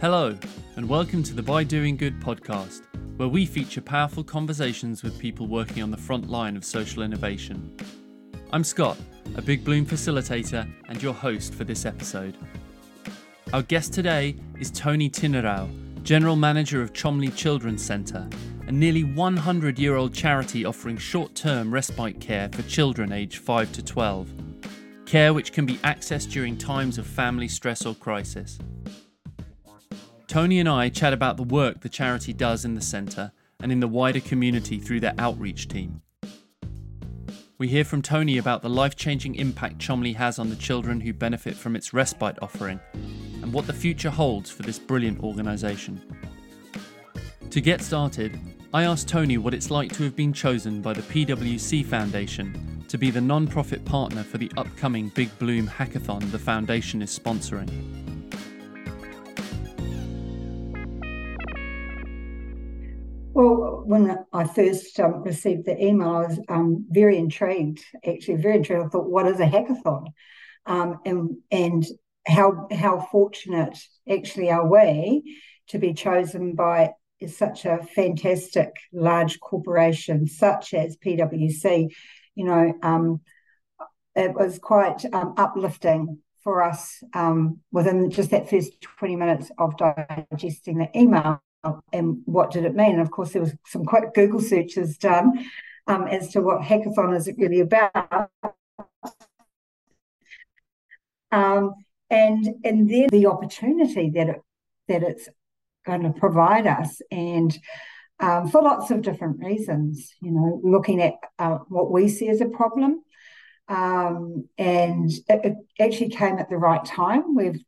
Hello, and welcome to the By Doing Good podcast, where we feature powerful conversations with people working on the front line of social innovation. I'm Scott, a Big Bloom facilitator and your host for this episode. Our guest today is Toni Tinirau, General Manager of Chomley Children's Centre, a nearly 100 year old charity offering short term respite care for children aged 5 to 12. Care which can be accessed during times of family stress or crisis. Toni and I chat about the work the charity does in the centre and in the wider community through their outreach team. We hear from Toni about the life changing impact Chomley has on the children who benefit from its respite offering and what the future holds for this brilliant organisation. To get started, I asked Toni what it's like to have been chosen by the PwC Foundation to be the non profit partner for the upcoming Big Bloom hackathon the Foundation is sponsoring. Well, when I first um, received the email, I was um, very intrigued. Actually, very intrigued. I thought, "What is a hackathon?" Um, and and how how fortunate actually are we to be chosen by such a fantastic large corporation such as PwC. You know, um, it was quite um, uplifting for us um, within just that first 20 minutes of digesting the email and what did it mean? And of course, there was some quick Google searches done um, as to what hackathon is really about. Um, and and then the opportunity that it that it's going to provide us, and um, for lots of different reasons, you know, looking at uh, what we see as a problem, um, and it, it, actually came at the right time. We've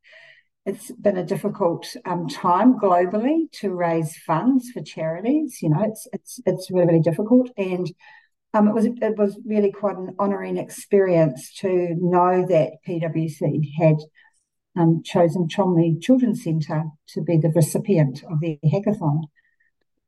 it's been a difficult um, time globally to raise funds for charities. You know, it's it's it's really really difficult, and um, it was it was really quite an honouring experience to know that PwC had um, chosen Cholmondeley Children's Centre to be the recipient of the hackathon.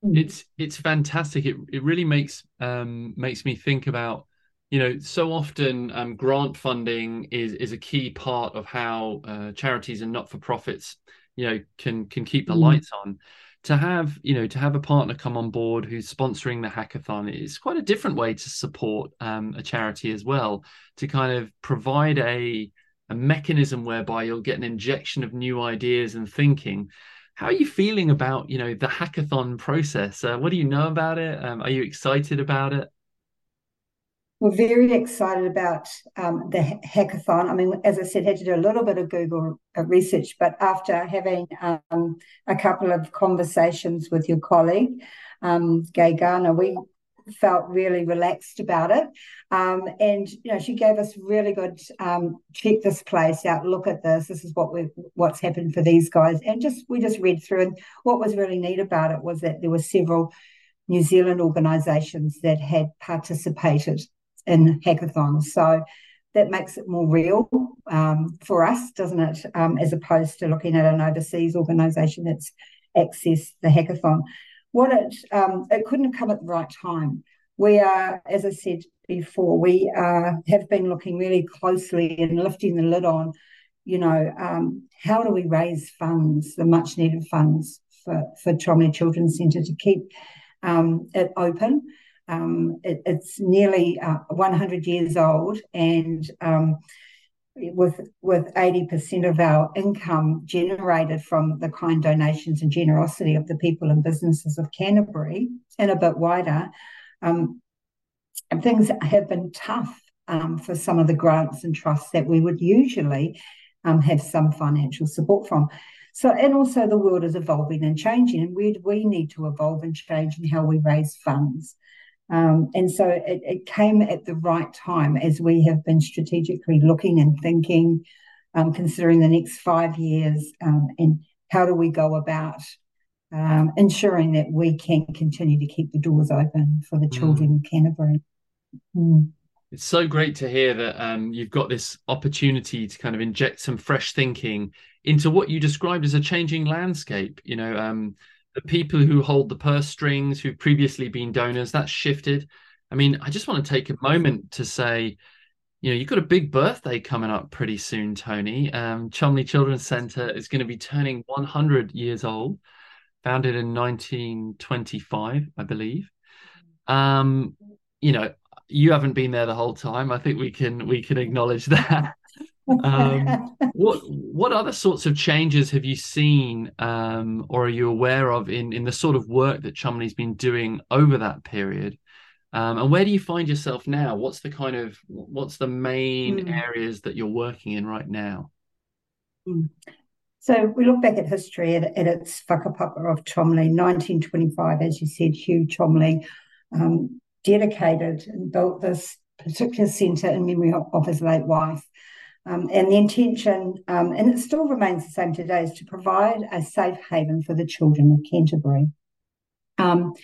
It's it's fantastic. It it really makes um, makes me think about you know so often um, grant funding is is a key part of how uh, charities and not for profits you know can can keep the mm. lights on to have you know to have a partner come on board who's sponsoring the hackathon is quite a different way to support um, a charity as well to kind of provide a a mechanism whereby you'll get an injection of new ideas and thinking. How are you feeling about you know the hackathon process? Uh, what do you know about it? Um, are you excited about it? We're very excited about um, the hackathon. I mean, as I said, had to do a little bit of Google uh, research, but after having um, a couple of conversations with your colleague, um, Gay Garner, we felt really relaxed about it. Um, and you know, she gave us really good um, check this place out, look at this. This is what we what's happened for these guys, and just we just read through. And what was really neat about it was that there were several New Zealand organisations that had participated in hackathons. So that makes it more real um, for us, doesn't it? Um, as opposed to looking at an overseas organisation that's accessed the hackathon. What it um, it couldn't come at the right time. We are, as I said before, we uh, have been looking really closely and lifting the lid on, you know, um, how do we raise funds, the much needed funds for for Cholmondeley Children's Centre to keep um, it open um, it, it's nearly uh, 100 years old, and um, with with 80% of our income generated from the kind donations and generosity of the people and businesses of Canterbury, and a bit wider, um, things have been tough um, for some of the grants and trusts that we would usually um, have some financial support from. So, and also the world is evolving and changing, and where do we need to evolve and change in how we raise funds? Um, and so it, it, came at the right time as we have been strategically looking and thinking, um, considering the next five years um, and how do we go about um, ensuring that we can continue to keep the doors open for the children mm. of Canterbury. Mm. It's so great to hear that um, you've got this opportunity to kind of inject some fresh thinking into what you described as a changing landscape. You know, um, the people who hold the purse strings, who've previously been donors, that's shifted. I mean, I just want to take a moment to say, you know, you've got a big birthday coming up pretty soon, Toni. Um, Cholmondeley Children's Centre is going to be turning 100 years old, founded in 1925, I believe. Um, you know, you haven't been there the whole time. I think we can we can acknowledge that. Um, what what other sorts of changes have you seen um, or are you aware of in in the sort of work that Cholmondeley's been doing over that period? Um, and where do you find yourself now? What's the kind of what's the main mm. areas that you're working in right now? Mm. So we look back at history at, at its whakapapa of Cholmondeley, 1925, as you said, Hugh Cholmondeley um, dedicated and built this particular centre in memory of, of his late wife. Um, and the intention, um, and it still remains the same today, is to provide a safe haven for the children of Canterbury. Um,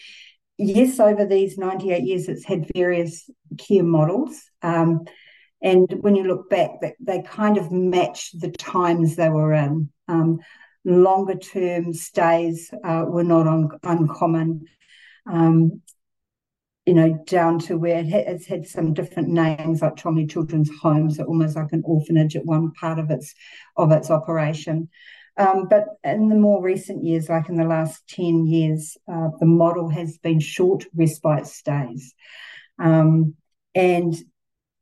yes, over these 98 years, it's had various care models. Um, and when you look back, they, they kind of match the times they were in. Um, longer term stays uh, were not un- uncommon. Um, you know, down to where it ha- it's had some different names, like Cholmondeley Children's Homes, almost like an orphanage at one part of its of its operation. Um, but in the more recent years, like in the last 10 years, uh, the model has been short respite stays. Um, and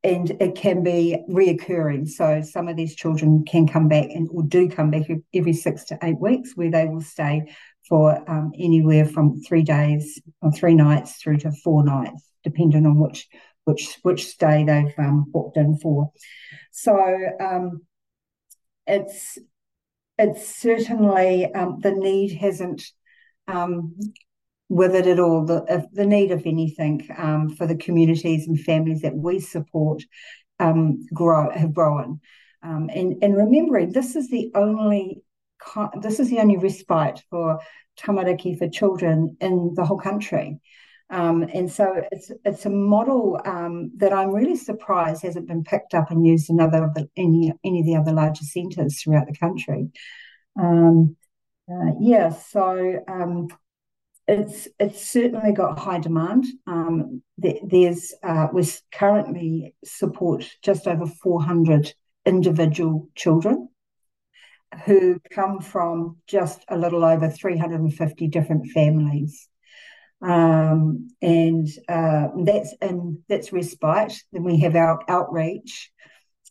and it can be reoccurring. So some of these children can come back and or do come back every six to eight weeks, where they will stay for um, anywhere from three days or three nights through to four nights, depending on which which which stay they've um, booked in for. So um, it's it's certainly um, the need hasn't um, withered at all. The the need, of anything, um, for the communities and families that we support grow have grown. And and remembering this is the only this is the only respite for tamariki for children in the whole country. Um, and so it's it's a model um, that I'm really surprised hasn't been picked up and used in other any any of the other larger centres throughout the country. Um, uh, yeah, so um, it's it's certainly got high demand. Um, there's uh, we currently support just over 400 individual children who come from just a little over 350 different families um, and uh, that's and that's respite. Then we have our outreach,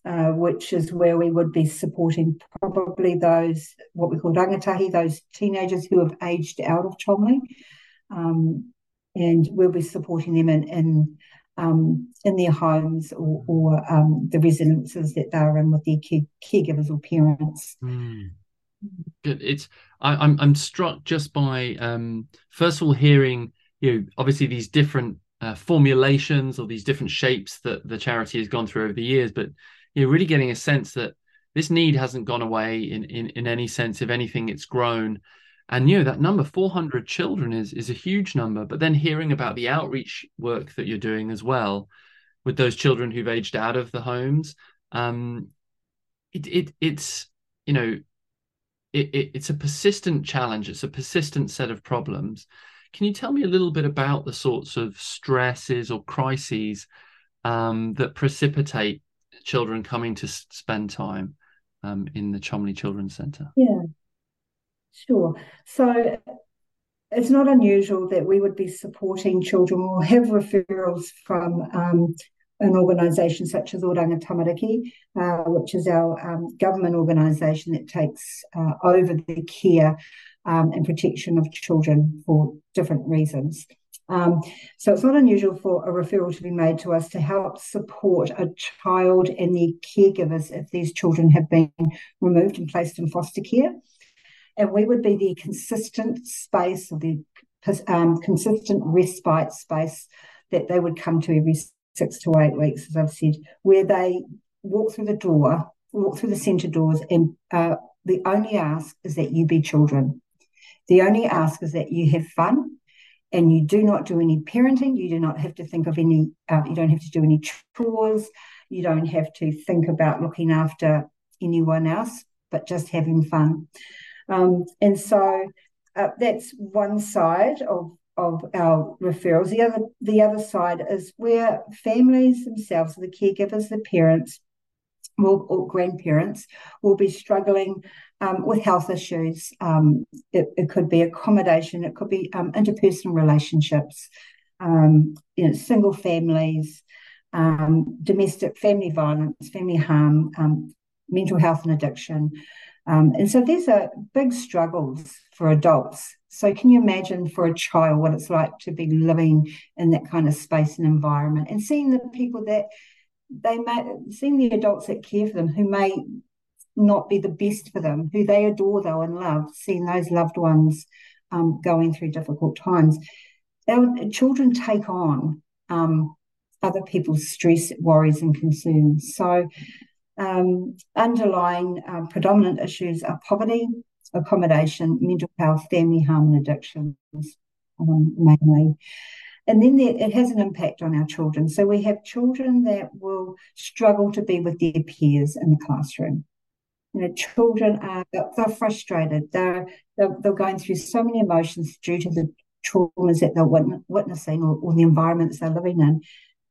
uh, which is where we would be supporting probably those what we call rangatahi, those teenagers who have aged out of Cholmondeley, um, and we'll be supporting them in in, um, in their homes or, or um, the residences that they're in with their care, caregivers or parents. Mm. Good. It's I, am I'm, I'm struck just by um, first of all hearing you know obviously these different uh, formulations or these different shapes that the charity has gone through over the years but you're really getting a sense that this need hasn't gone away in in, in any sense if anything it's grown and you know that number 400 children is is a huge number. But then hearing about the outreach work that you're doing as well with those children who've aged out of the homes um it, it it's you know it, it, it's a persistent challenge. It's a persistent set of problems. Can you tell me a little bit about the sorts of stresses or crises um, that precipitate children coming to spend time um, in the Cholmondeley Children's Centre? Yeah, sure. So it's not unusual that we would be supporting children or have referrals from um, an organisation such as Oranga Tamariki, uh, which is our um, government organisation that takes uh, over the care um, and protection of children for different reasons. Um, so it's not unusual for a referral to be made to us to help support a child and their caregivers if these children have been removed and placed in foster care. And we would be the consistent space or the um, consistent respite space that they would come to every six to eight weeks, as I've said, where they walk through the door, walk through the centre doors, and uh, the only ask is that you be children. The only ask is that you have fun and you do not do any parenting. You do not have to think of any, uh, you don't have to do any chores. You don't have to think about looking after anyone else, but just having fun. Um, and so uh, that's one side of of our referrals. The other the other side is where families themselves, the caregivers, the parents, will, or grandparents, will be struggling um, with health issues. Um, it, it, could be accommodation. It could be um, interpersonal relationships. Um, you know, single families, um, domestic family violence, family harm, um, mental health and addiction. Um, and so these are big struggles for adults. So can you imagine for a child what it's like to be living in that kind of space and environment and seeing the people that they may seeing the adults that care for them who may not be the best for them, who they adore though and love, seeing those loved ones um, going through difficult times. Our children take on um, other people's stress, worries, and concerns. So, um, underlying uh, predominant issues are poverty, accommodation, mental health, family harm, and addictions, um, mainly. And then there, it has an impact on our children. So we have children that will struggle to be with their peers in the classroom. You know, children are they're frustrated. They're, they're, they're going through so many emotions due to the traumas that they're witnessing or, or the environments they're living in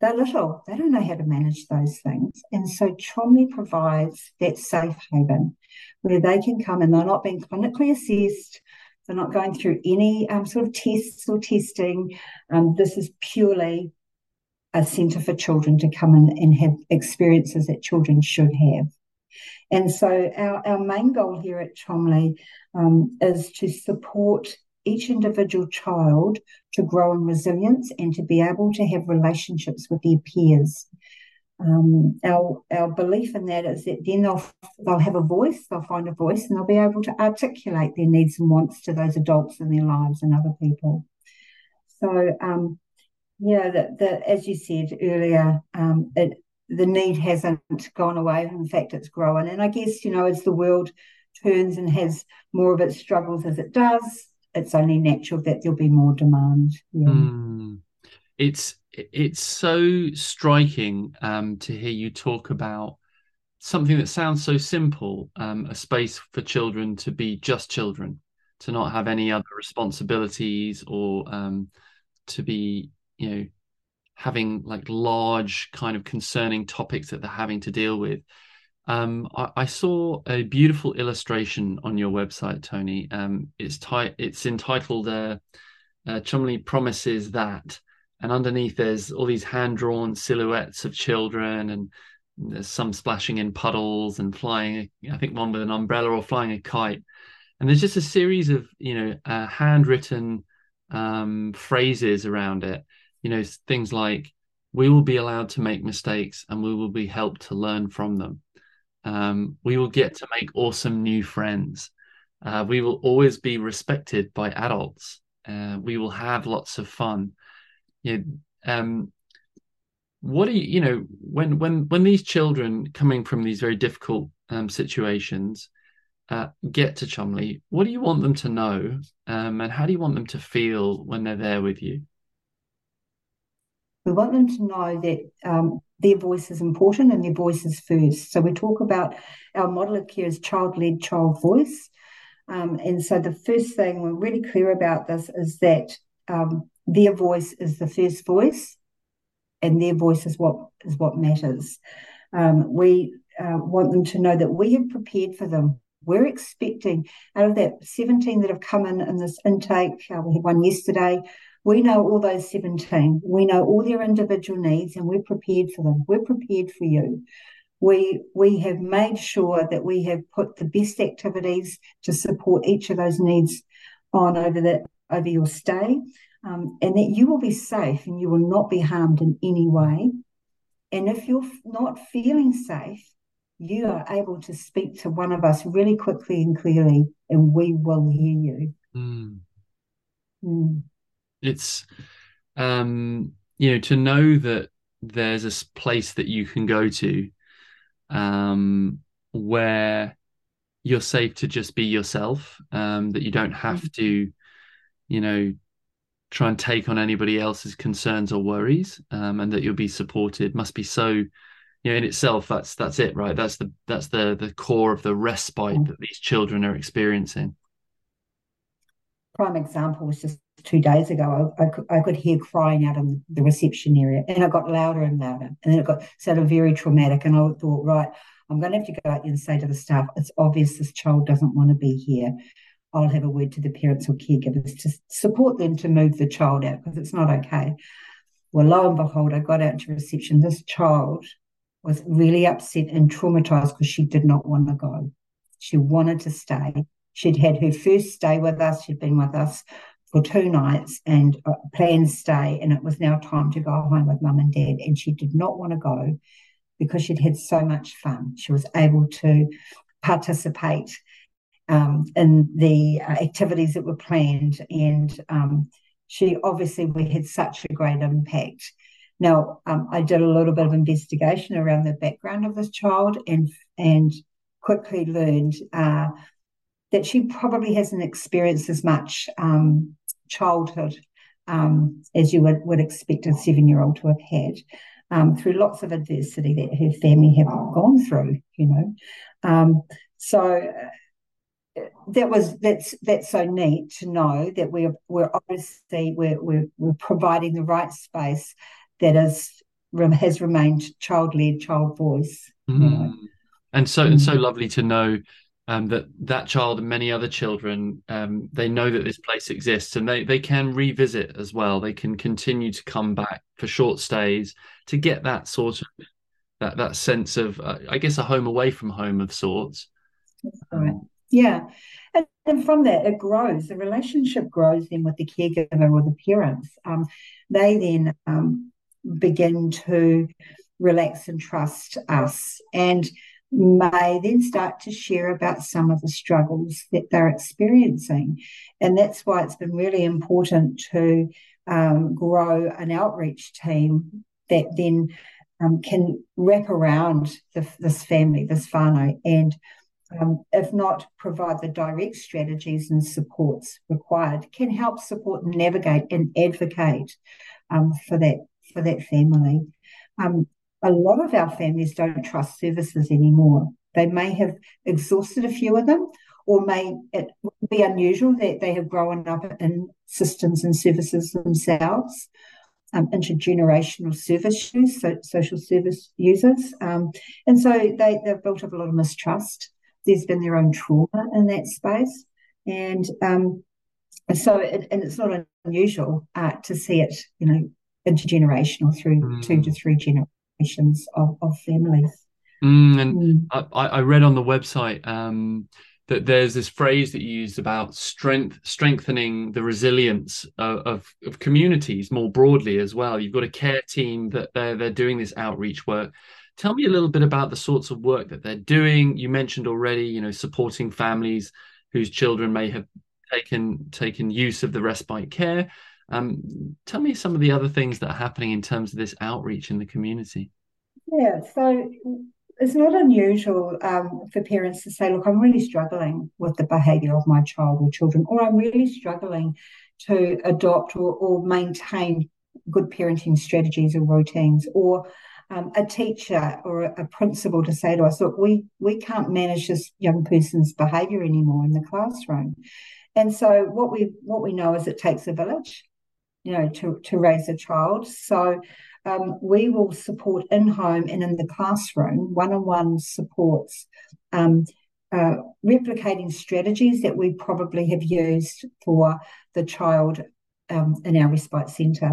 they're little, they don't know how to manage those things. And so Cholmondeley provides that safe haven where they can come and they're not being clinically assessed, they're not going through any um, sort of tests or testing. Um, this is purely a centre for children to come in and have experiences that children should have. And so our, our main goal here at Cholmondeley um, is to support each individual child to grow in resilience and to be able to have relationships with their peers. Um, our our belief in that is that then they'll they'll have a voice, they'll find a voice, and they'll be able to articulate their needs and wants to those adults in their lives and other people. So, um, yeah, that the, as you said earlier, um, it the need hasn't gone away. In fact, it's growing. And I guess you know as the world turns and has more of its struggles as it does, it's only natural that there'll be more demand. Yeah. Mm. It's it's so striking um, to hear you talk about something that sounds so simple um, a space for children to be just children to not have any other responsibilities or um, to be you know having like large kind of concerning topics that they're having to deal with um, I, I, saw a beautiful illustration on your website, Toni. Um, it's ti- it's entitled uh, uh, "Cholmondeley Promises That," and underneath there's all these hand-drawn silhouettes of children, and there's some splashing in puddles and flying. I think one with an umbrella or flying a kite. And there's just a series of you know uh, handwritten um, phrases around it. You know things like "We will be allowed to make mistakes, and we will be helped to learn from them." Um, we will get to make awesome new friends. Uh, we will always be respected by adults. Uh, we will have lots of fun. You um, what do you, you know, when when when these children coming from these very difficult um, situations uh, get to Cholmondeley, what do you want them to know, um, and how do you want them to feel when they're there with you? We want them to know that um, their voice is important and their voice is first. So we talk about our model of care as child led, child voice. Um, and so the first thing we're really clear about this is that um, their voice is the first voice, and their voice is what is what matters. Um, we uh, want them to know that we have prepared for them. We're expecting out of that 17 that have come in in this intake. Uh, we had one yesterday. We know all those 17. We know all their individual needs and we're prepared for them. We're prepared for you. We, we have made sure that we have put the best activities to support each of those needs on over the over your stay, um, and that you will be safe and you will not be harmed in any way. And if you're not feeling safe, you are able to speak to one of us really quickly and clearly, and we will hear you. Mm. Mm it's um you know to know that there's a place that you can go to um where you're safe to just be yourself um that you don't have mm. to you know try and take on anybody else's concerns or worries um and that you'll be supported must be so you know in itself that's that's it right that's the that's the the core of the respite mm. that these children are experiencing prime example was just two days ago. I, I, could, I could hear crying out in the reception area, and it got louder and louder, and then it got sounded very traumatic. And I thought, right, I'm going to have to go out there and say to the staff, it's obvious this child doesn't want to be here. I'll have a word to the parents or caregivers to support them to move the child out because it's not okay. Well, lo and behold, I got out to reception. This child was really upset and traumatized because she did not want to go. She wanted to stay. She'd had her first stay with us. She'd been with us for two nights and a planned stay, and it was now time to go home with mum and dad. And she did not want to go because she'd had so much fun. She was able to participate um, in the uh, activities that were planned, and um, she obviously we had such a great impact. Now, um, I did a little bit of investigation around the background of this child, and and quickly learned uh, that she probably hasn't experienced as much um, childhood um, as you would, would expect a seven year old to have had. Um, through lots of adversity that her family have gone through, you know. Um, so that was that's that's so neat to know that we're we're obviously we're we're, we're providing the right space that is has remained child led, child voice. Mm. You know. And so mm. and so mm. lovely to know um, that that child and many other children um, they know that this place exists and they they can revisit as well. They can continue to come back for short stays to get that sort of that that sense of uh, I guess a home away from home of sorts. Right. Um, yeah. And, and, from that, it grows. The relationship grows then with the caregiver or the parents. Um, they then um, begin to relax and trust us and may then start to share about some of the struggles that they're experiencing. And that's why it's been really important to um, grow an outreach team that then um, can wrap around the, this family, this whānau, and um, if not provide the direct strategies and supports required, can help support and navigate and advocate um, for that for that family. Um, a lot of our families don't trust services anymore. They may have exhausted a few of them, or may it be unusual that they have grown up in systems and services themselves. Um, intergenerational service use, so social service users. Um, and so they, they've built up a lot of mistrust there's been their own trauma in that space. And um, so, it, and it's not unusual uh, to see it, you know, intergenerational through mm. two to three generations of, of families. Mm, and mm. I, I, read on the website um, that there's this phrase that you used about strength, strengthening the resilience of, of, of, communities more broadly as well. You've got a care team that they're they're doing this outreach work. Tell me a little bit about the sorts of work that they're doing. You mentioned already, you know, supporting families whose children may have taken taken use of the respite care. Um, tell me some of the other things that are happening in terms of this outreach in the community. Yeah, so it's not unusual um, for parents to say, "Look, I'm really struggling with the behaviour of my child or children," or "I'm really struggling to adopt or, or maintain good parenting strategies or routines," or um, a teacher or a, principal to say to us, look, we, we can't manage this young person's behaviour anymore in the classroom. And so what we what we know is it takes a village, you know, to, to raise a child. So um, we will support in home and in the classroom, one on one supports, um, uh, replicating strategies that we probably have used for the child um, in our respite centre.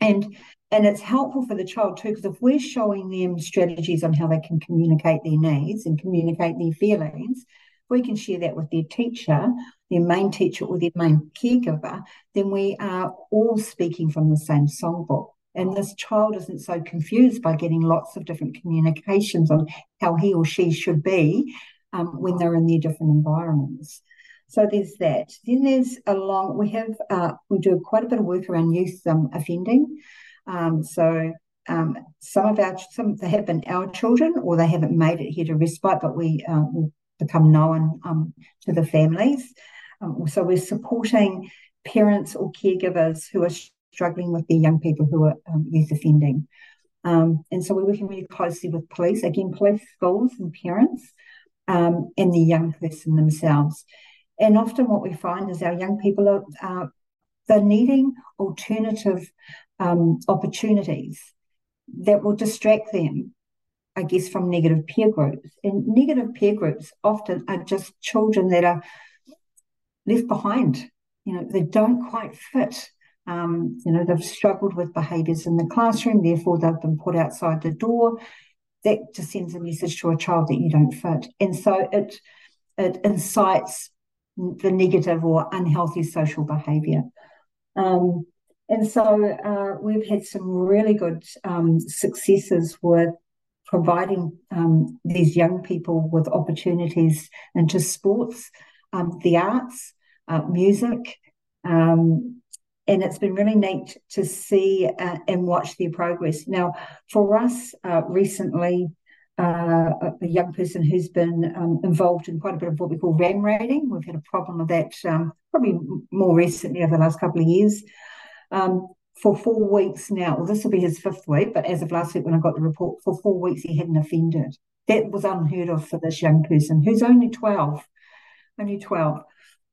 And and it's helpful for the child too, because if we're showing them strategies on how they can communicate their needs and communicate their feelings, we can share that with their teacher, their main teacher, or their main caregiver, then we are all speaking from the same songbook. And this child isn't so confused by getting lots of different communications on how he or she should be um, when they're in their different environments. So there's that. Then there's a long, we have, uh, we do quite a bit of work around youth um, offending. Um, so um, some of our some they have been our children or they haven't made it here to respite, but we uh, become known um, to the families. Um, so we're supporting parents or caregivers who are struggling with their young people who are um, youth offending. Um, and so we're working really closely with police, again, police, schools, and parents, and the young person themselves. And often what we find is our young people are uh, they're needing alternative um, opportunities that will distract them, I guess, from negative peer groups. And negative peer groups often are just children that are left behind. You know, they don't quite fit. Um, you know, they've struggled with behaviours in the classroom, therefore they've been put outside the door. That just sends a message to a child that you don't fit. And so it it incites the negative or unhealthy social behaviour. Um, and so uh, we've had some really good um, successes with providing um, these young people with opportunities into sports, um, the arts, uh, music. Um, and it's been really neat to see uh, and watch their progress. Now, for us uh, recently, uh, a young person who's been um, involved in quite a bit of what we call ram raiding. We've had a problem with that um, probably more recently over the last couple of years. Um, for four weeks now, well, this will be his fifth week, but as of last week when I got the report, for four weeks he hadn't offended. That was unheard of for this young person who's only 12, only 12.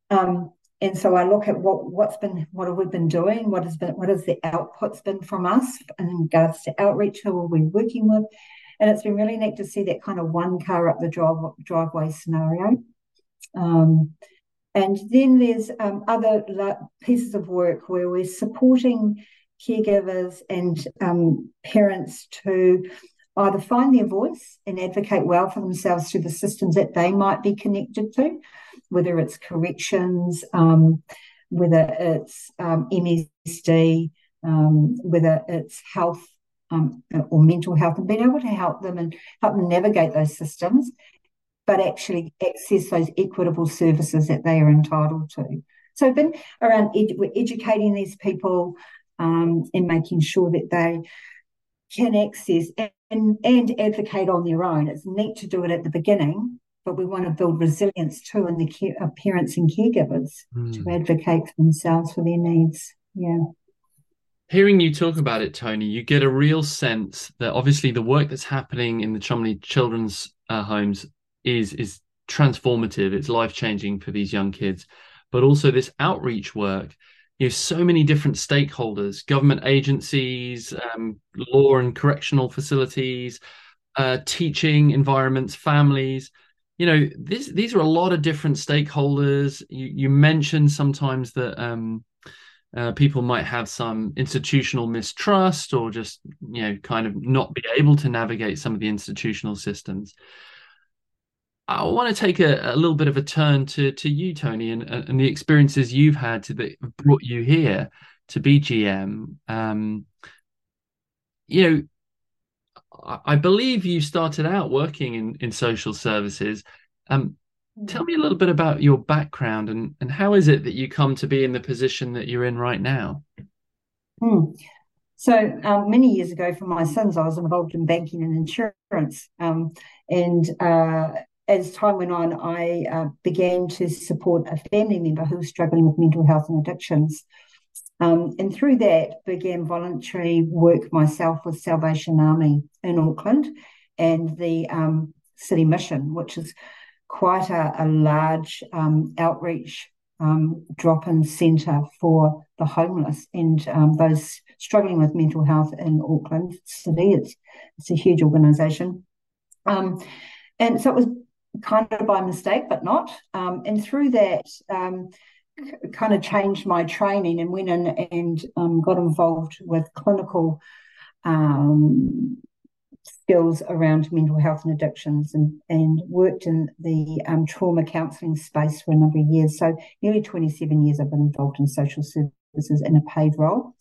Um, and so I look at what what's been what have we been doing, what has been what has the outputs been from us in regards to outreach, who are we working with, and it's been really neat to see that kind of one car up the drive, driveway scenario. Um, and then there's um, other pieces of work where we're supporting caregivers and um, parents to either find their voice and advocate well for themselves through the systems that they might be connected to, whether it's corrections, um, whether it's um, MSD, um, whether it's health um, or mental health, and being able to help them and help them navigate those systems, but actually access those equitable services that they are entitled to. So, been around ed- educating these people um, and making sure that they can access and, and advocate on their own. It's neat to do it at the beginning, but we want to build resilience too in the care, parents and caregivers mm. to advocate for themselves for their needs. Yeah hearing you talk about it, Toni, you get a real sense that obviously the work that's happening in the Cholmondeley Children's uh, Homes is is transformative. It's life changing for these young kids, but also this outreach work. You know, so many different stakeholders, government agencies, um, law and correctional facilities, uh, teaching environments, families. You know, this, these are a lot of different stakeholders. You, you mentioned sometimes that um, uh, people might have some institutional mistrust or just you know kind of not be able to navigate some of the institutional systems i want to take a, a little bit of a turn to to you toni and, and the experiences you've had to that brought you here to bgm um, you know I believe you started out working in, in social services. Um, Tell me a little bit about your background and, and how is it that you come to be in the position that you're in right now? Hmm. So um, many years ago, for my sons, I was involved in banking and insurance. Um, and uh, as time went on, I uh, began to support a family member who was struggling with mental health and addictions. Um, and through that, began voluntary work myself with Salvation Army in Auckland and the um, City Mission, which is quite a, a large um, outreach um, drop-in centre for the homeless and um, those struggling with mental health in Auckland City. It's it's a huge organisation, um, and so it was kind of by mistake, but not. And through that, kind of changed my training and went in and got involved with clinical um, skills around mental health and addictions and, and worked in the um, trauma counselling space for a number of years. So, nearly 27 years I've been involved in social services in a paid role.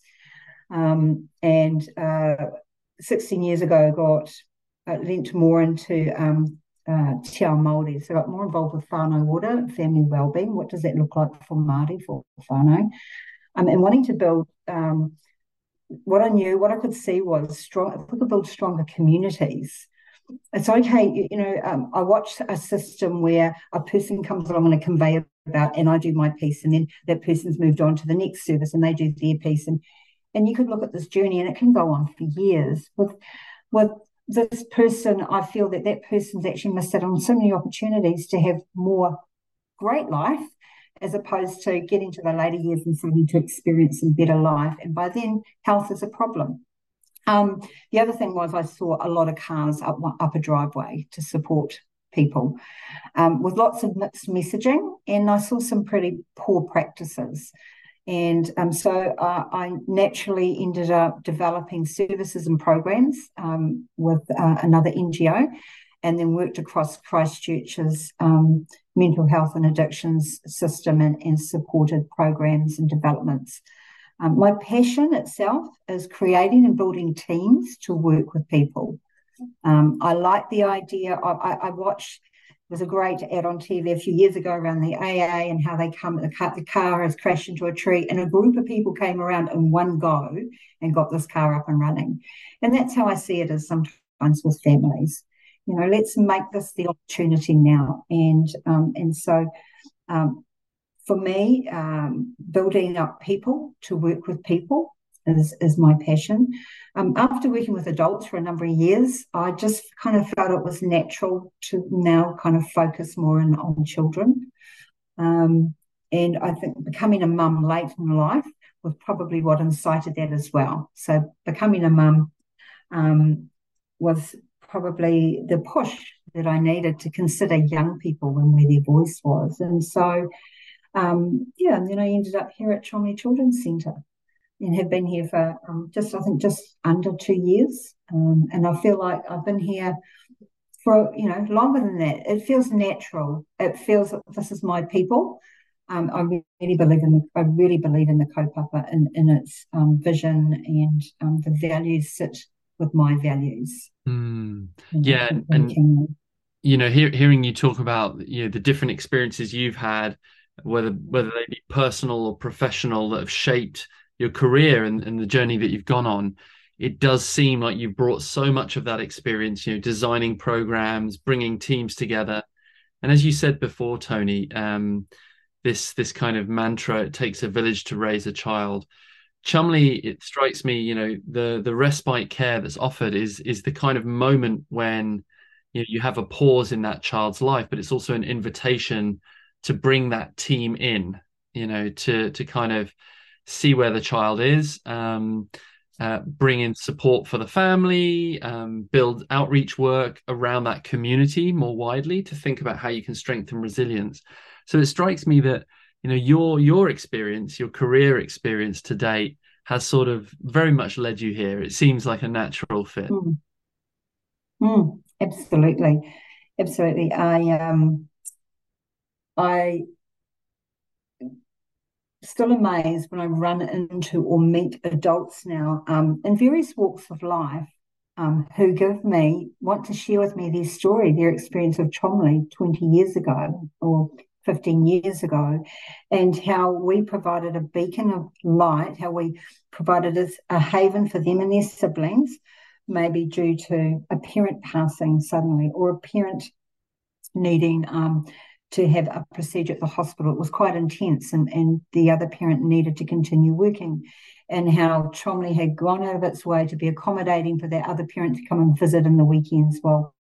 Um, and uh, 16 years ago, I got uh, linked more into um, uh, Te Ao Māori. So, I got more involved with whānau Ora, family wellbeing. What does that look like for Māori, for whānau? Um, and wanting to build um, what I knew, what I could see was strong. If we could build stronger communities, it's okay. You know, um, I watch a system where a person comes along on a conveyor belt, and I do my piece, and then that person's moved on to the next service, and they do their piece, and and you could look at this journey, and it can go on for years. With with this person, I feel that that person's actually missed out on so many opportunities to have more great life as opposed to getting to the later years and starting to experience some better life. And by then, health is a problem. Um, the other thing was I saw a lot of cars up, up a driveway to support people um, with lots of mixed messaging, and I saw some pretty poor practices. And um, so uh, I naturally ended up developing services and programs um, with uh, another NGO and then worked across Christchurch's um, mental health and addictions system and, and supported programs and developments. Um, my passion itself is creating and building teams to work with people. Um, I like the idea. Of, I, I watched was a great ad on TV a few years ago around the AA and how they come the car, the car has crashed into a tree and a group of people came around in one go and got this car up and running. And that's how I see it as sometimes with families. You know, let's make this the opportunity now. And um, and so um, for me, um, building up people to work with people is, is my passion. Um, after working with adults for a number of years, I just kind of felt it was natural to now kind of focus more on, on children. Um, and I think becoming a mum late in life was probably what incited that as well. So becoming a mum um, was probably the push that I needed to consider young people and where their voice was. And so, um, yeah, and then I ended up here at Cholmondeley Children's Centre and have been here for um, just I think just under two years, um, and I feel like I've been here for you know longer than that. It feels natural. It feels that this is my people. Um, I really believe in the, I really believe in the kaupapa in, in its um, vision and um, the values sit with my values. Mm. Yeah, and, and you know, hear, hearing you talk about you know the different experiences you've had, whether whether they be personal or professional, that have shaped your career and, and the journey that you've gone on, it does seem like you've brought so much of that experience, you know, designing programs, bringing teams together. And as you said before, Toni, um, this this kind of mantra, it takes a village to raise a child. Cholmondeley it strikes me, you know, the the respite care that's offered is is the kind of moment when you know you have a pause in that child's life, but it's also an invitation to bring that team in, you know, to to kind of see where the child is, um, uh, bring in support for the family, um, build outreach work around that community more widely to think about how you can strengthen resilience. So it strikes me that you know your your experience, your career experience to date has sort of very much led you here. It seems like a natural fit. Mm. Mm, absolutely, absolutely. I um, I still amazed when I run into or meet adults now um, in various walks of life um, who give me, want to share with me their story, their experience of Chomley 20 years ago or 15 years ago, and how we provided a beacon of light, how we provided a, a haven for them and their siblings, maybe due to a parent passing suddenly or a parent needing um, to have a procedure at the hospital. It was quite intense, and, and the other parent needed to continue working. And how Cholmondeley had gone out of its way to be accommodating for that other parent to come and visit in the weekends while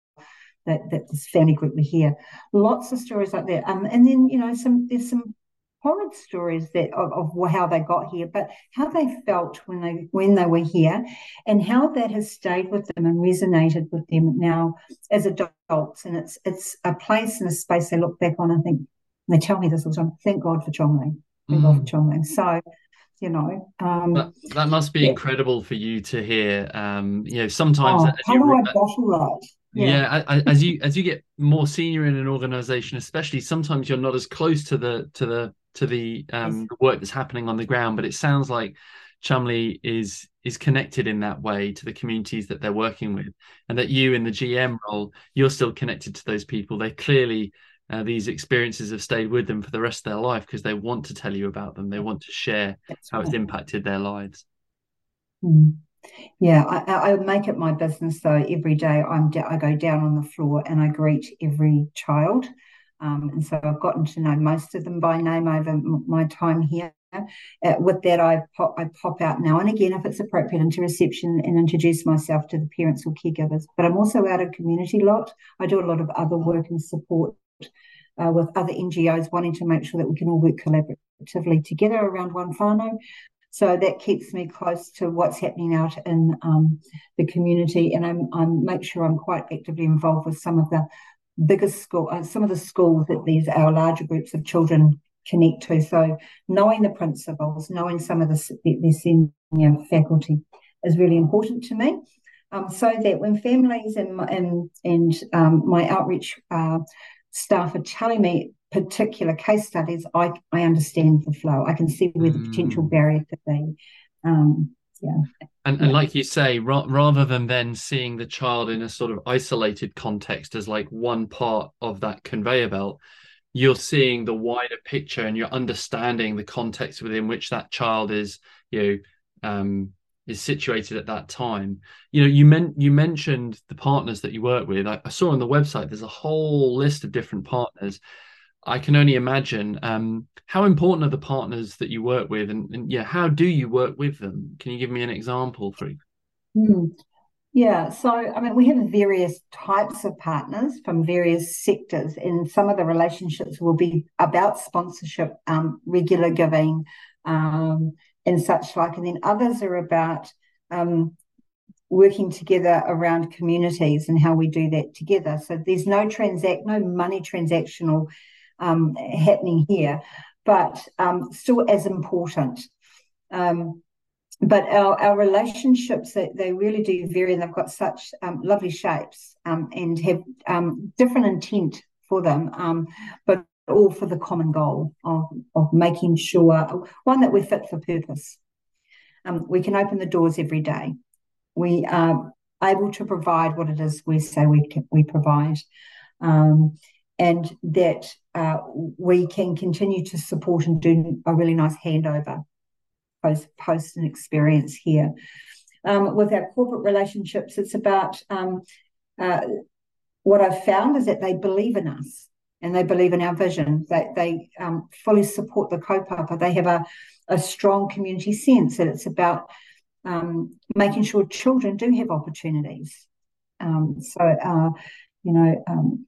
that, that this family group were here. Lots of stories like that. Um, and then, you know, some there's some horrid stories that of, of how they got here, but how they felt when they when they were here, and how that has stayed with them and resonated with them now as adults. And it's it's a place and a space they look back on and think. And they tell me this all the time. Thank God for Cholmondeley. Thank mm. God for mm. So you know um, that, that, must be yeah. incredible for you to hear um you know sometimes oh, how do i bottle that yeah, yeah I, I, as you as you get more senior in an organization especially sometimes you're not as close to the to the to the um, the work that's happening on the ground. But it sounds like Cholmondeley is is connected in that way to the communities that they're working with, and that you in the GM role, you're still connected to those people. They clearly uh, these experiences have stayed with them for the rest of their life because they want to tell you about them. They want to share That's how right. it's impacted their lives. Mm. Yeah, I, I, make it my business though. Every day I'm I go down on the floor and I greet every child um, and so I've gotten to know most of them by name over my time here. Uh, with that, I pop, I pop out now and again if it's appropriate into reception and introduce myself to the parents or caregivers. But I'm also out of community lot. I do a lot of other work and support uh, with other NGOs wanting to make sure that we can all work collaboratively together around one whānau. So that keeps me close to what's happening out in um, the community, and I'm, I'm make sure I'm quite actively involved with some of the biggest school, uh, some of the schools that these our larger groups of children connect to. So knowing the principals, knowing some of the, the senior faculty is really important to me. Um, so that when families and and and um, my outreach uh, staff are telling me particular case studies, I I understand the flow. I can see where the potential mm. barrier could be. Um, yeah. And, and like you say, ra- rather than then seeing the child in a sort of isolated context as like one part of that conveyor belt, you're seeing the wider picture and you're understanding the context within which that child is, you know, um, is situated at that time. You know, you meant you mentioned the partners that you work with. I, I, saw on the website there's a whole list of different partners. I can only imagine um, how important are the partners that you work with, and, and, yeah, how do you work with them? Can you give me an example, for? Mm. Yeah, so I mean, we have various types of partners from various sectors, and some of the relationships will be about sponsorship, um, regular giving, um, and such like, and then others are about um, working together around communities and how we do that together. So there's no transact, no money transactional um, happening here, but um, still as important. Um, but our, our relationships they, they really do vary. And they've got such um, lovely shapes um, and have um, different intent for them but all for the common goal of, of making sure one that we're fit for purpose. We can open the doors every day. We are able to provide what it is we say we can, we provide. Um, and that uh, we can continue to support and do a really nice handover post post an experience here. Um, with our corporate relationships, it's about um, uh, what I've found is that they believe in us and they believe in our vision. They, they um, fully support the kaupapa. They have a, a strong community sense that it's about um, making sure children do have opportunities. Um, so, uh, you know, um,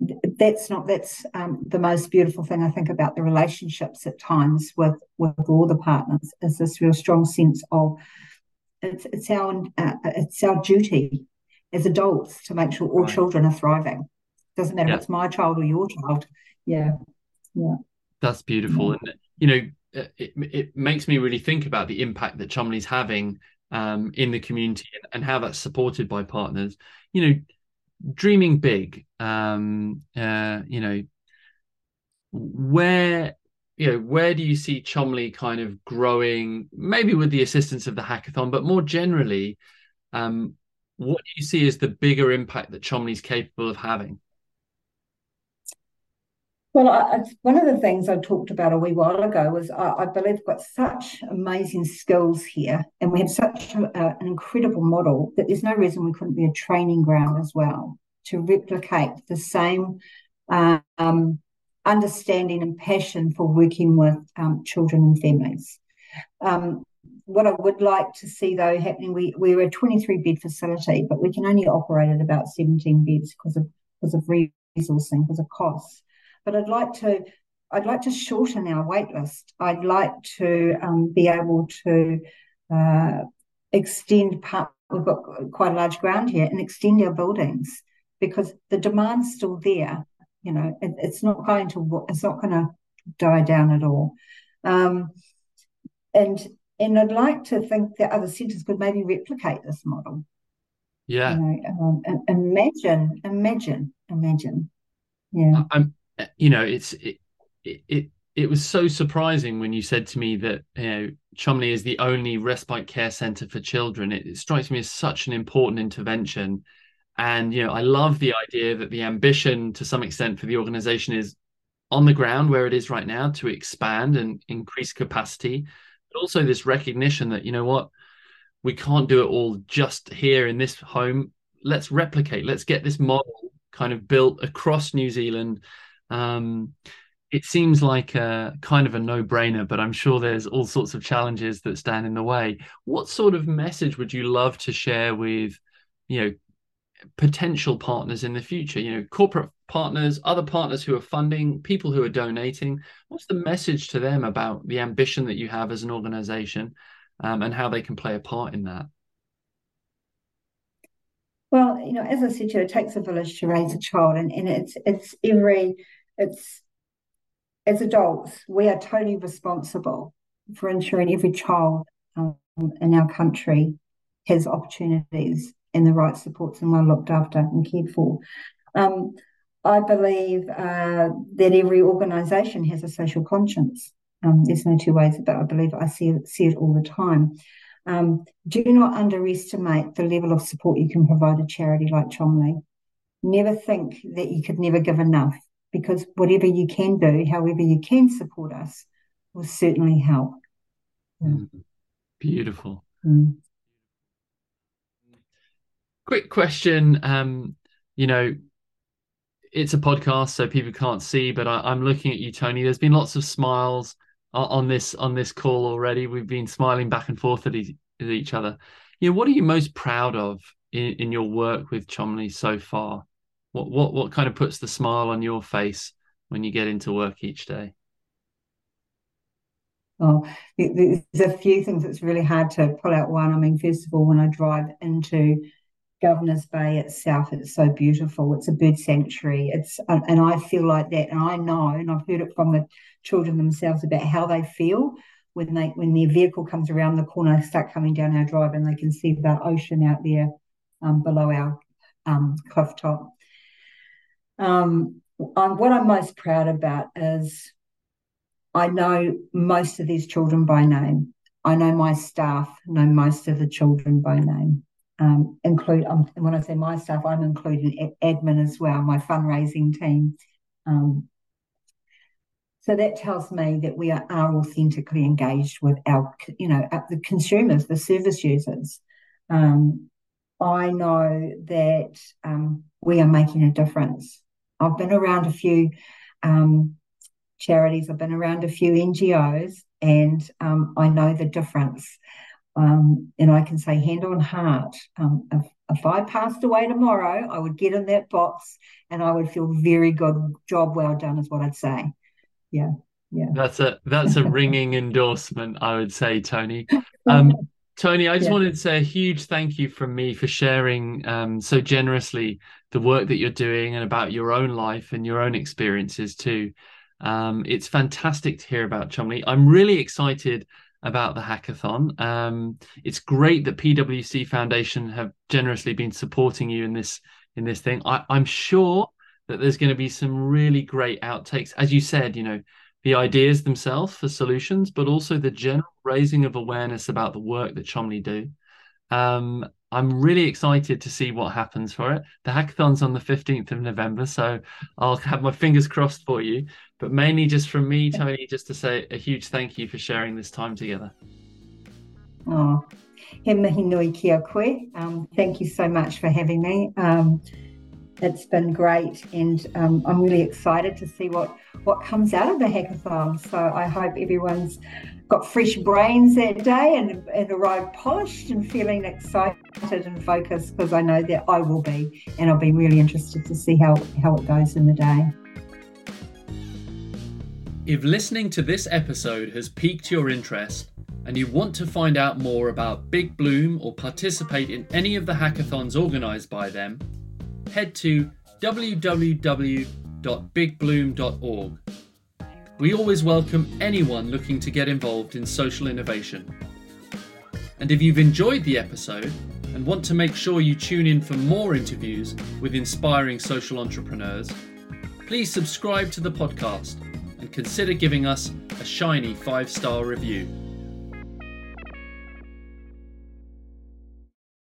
that's not that's um, the most beautiful thing I think about the relationships at times with with all the partners is this real strong sense of it's it's our uh, it's our duty as adults to make sure all right. children are thriving. Doesn't matter yeah. if it's my child or your child. Yeah, yeah. That's beautiful, yeah. and you know, it it makes me really think about the impact that Cholmondeley's having um, in the community and, and how that's supported by partners. You know, dreaming big um uh you know where you know where do you see Cholmondeley kind of growing maybe with the assistance of the hackathon but more generally um what do you see as the bigger impact that Cholmondeley's capable of having well, I, one of the things I talked about a wee while ago was I, I believe we've got such amazing skills here, and we have such a, an incredible model that there's no reason we couldn't be a training ground as well to replicate the same um, understanding and passion for working with um, children and families. Um, what I would like to see though happening, we we're a 23 bed facility, but we can only operate at about 17 beds because of because of resourcing, because of costs but I'd like to I'd like to shorten our wait list. I'd like to um, be able to uh, extend part. We've got quite a large ground here and extend our buildings because the demand's still there. You know, it, it's not going to it's not going to die down at all. Um, and and I'd like to think that other centres could maybe replicate this model. Yeah. You know, um, imagine, imagine, imagine. Yeah. I'm you know, it's it, it it was so surprising when you said to me that you know Cholmondeley is the only respite care centre for children. It, it, strikes me as such an important intervention, and you know I love the idea that the ambition to some extent for the organisation is on the ground where it is right now to expand and increase capacity, but also this recognition that you know what we can't do it all just here in this home. Let's replicate. Let's get this model kind of built across New Zealand um, it seems like a kind of a no-brainer, but I'm sure there's all sorts of challenges that stand in the way. What sort of message would you love to share with, you know, potential partners in the future? You know, corporate partners, other partners who are funding, people who are donating. What's the message to them about the ambition that you have as an organization um, and how they can play a part in that? Well, you know, as I said you, it takes a village to raise a child, and, and it's it's every it's as adults, we are totally responsible for ensuring every child um, in our country has opportunities and the right supports and well looked after and cared for. Um, I believe uh, that every organisation has a social conscience. Um, there's no two ways about it. I believe I see it, see it all the time. Um, do not underestimate the level of support you can provide a charity like Cholmondeley. Never think that you could never give enough because whatever you can do, however you can support us, will certainly help. Yeah. Mm. Beautiful. Mm. Quick question. Um, you know, it's a podcast, so people can't see, but I, am looking at you, Toni. There's been lots of smiles on this on this call already. We've been smiling back and forth at, e- at each other. You know, what are you most proud of in, in your work with Cholmondeley so far? What what what kind of puts the smile on your face when you get into work each day? Oh, there's a few things that's really hard to pull out one. I mean, first of all, when I drive into Governor's Bay itself, it's so beautiful. It's a bird sanctuary. It's and I feel like that, and I know, and I've heard it from the children themselves about how they feel when they when their vehicle comes around the corner, start coming down our drive, and they can see the ocean out there um, below our um, cliff top. Um, what I'm most proud about is I know most of these children by name. I know my staff know most of the children by name. Um, include um, when I say my staff, I'm including admin as well, my fundraising team. Um, so that tells me that we are, are authentically engaged with our, you know, the consumers, the service users. Um, I know that um, we are making a difference. I've been around a few um, charities, I've been around a few NGOs, and um, I know the difference. Um, and I can say, hand on heart, um, if, if I passed away tomorrow, I would get in that box and I would feel very good. Job well done, is what I'd say. Yeah. Yeah. That's a that's a ringing endorsement, I would say, Toni. Um, Toni, I just yeah. wanted to say a huge thank you from me for sharing um, so generously the work that you're doing and about your own life and your own experiences too. Um, it's fantastic to hear about Cholmondeley. I'm really excited about the hackathon. Um, it's great that PwC Foundation have generously been supporting you in this in this thing. I, I'm sure that there's going to be some really great outtakes. As you said, you know, the ideas themselves for solutions, but also the general raising of awareness about the work that Cholmondeley do. Um, I'm really excited to see what happens for it. The hackathon's on the 15th of November, so I'll have my fingers crossed for you. But mainly just from me, Toni, just to say a huge thank you for sharing this time together. Oh, he mihi nui kia koe. Um, thank you so much for having me. Um, it's been great, and um, I'm really excited to see what what comes out of the hackathon. So I hope everyone's got fresh brains that day and, and arrived polished and feeling excited and focused because I know that I will be, and I'll be really interested to see how how it goes in the day. If listening to this episode has piqued your interest and you want to find out more about Big Bloom or participate in any of the hackathons organised by them head to www.bigbloom.org. We always welcome anyone looking to get involved in social innovation. And if you've enjoyed the episode and want to make sure you tune in for more interviews with inspiring social entrepreneurs, please subscribe to the podcast and consider giving us a shiny five star review.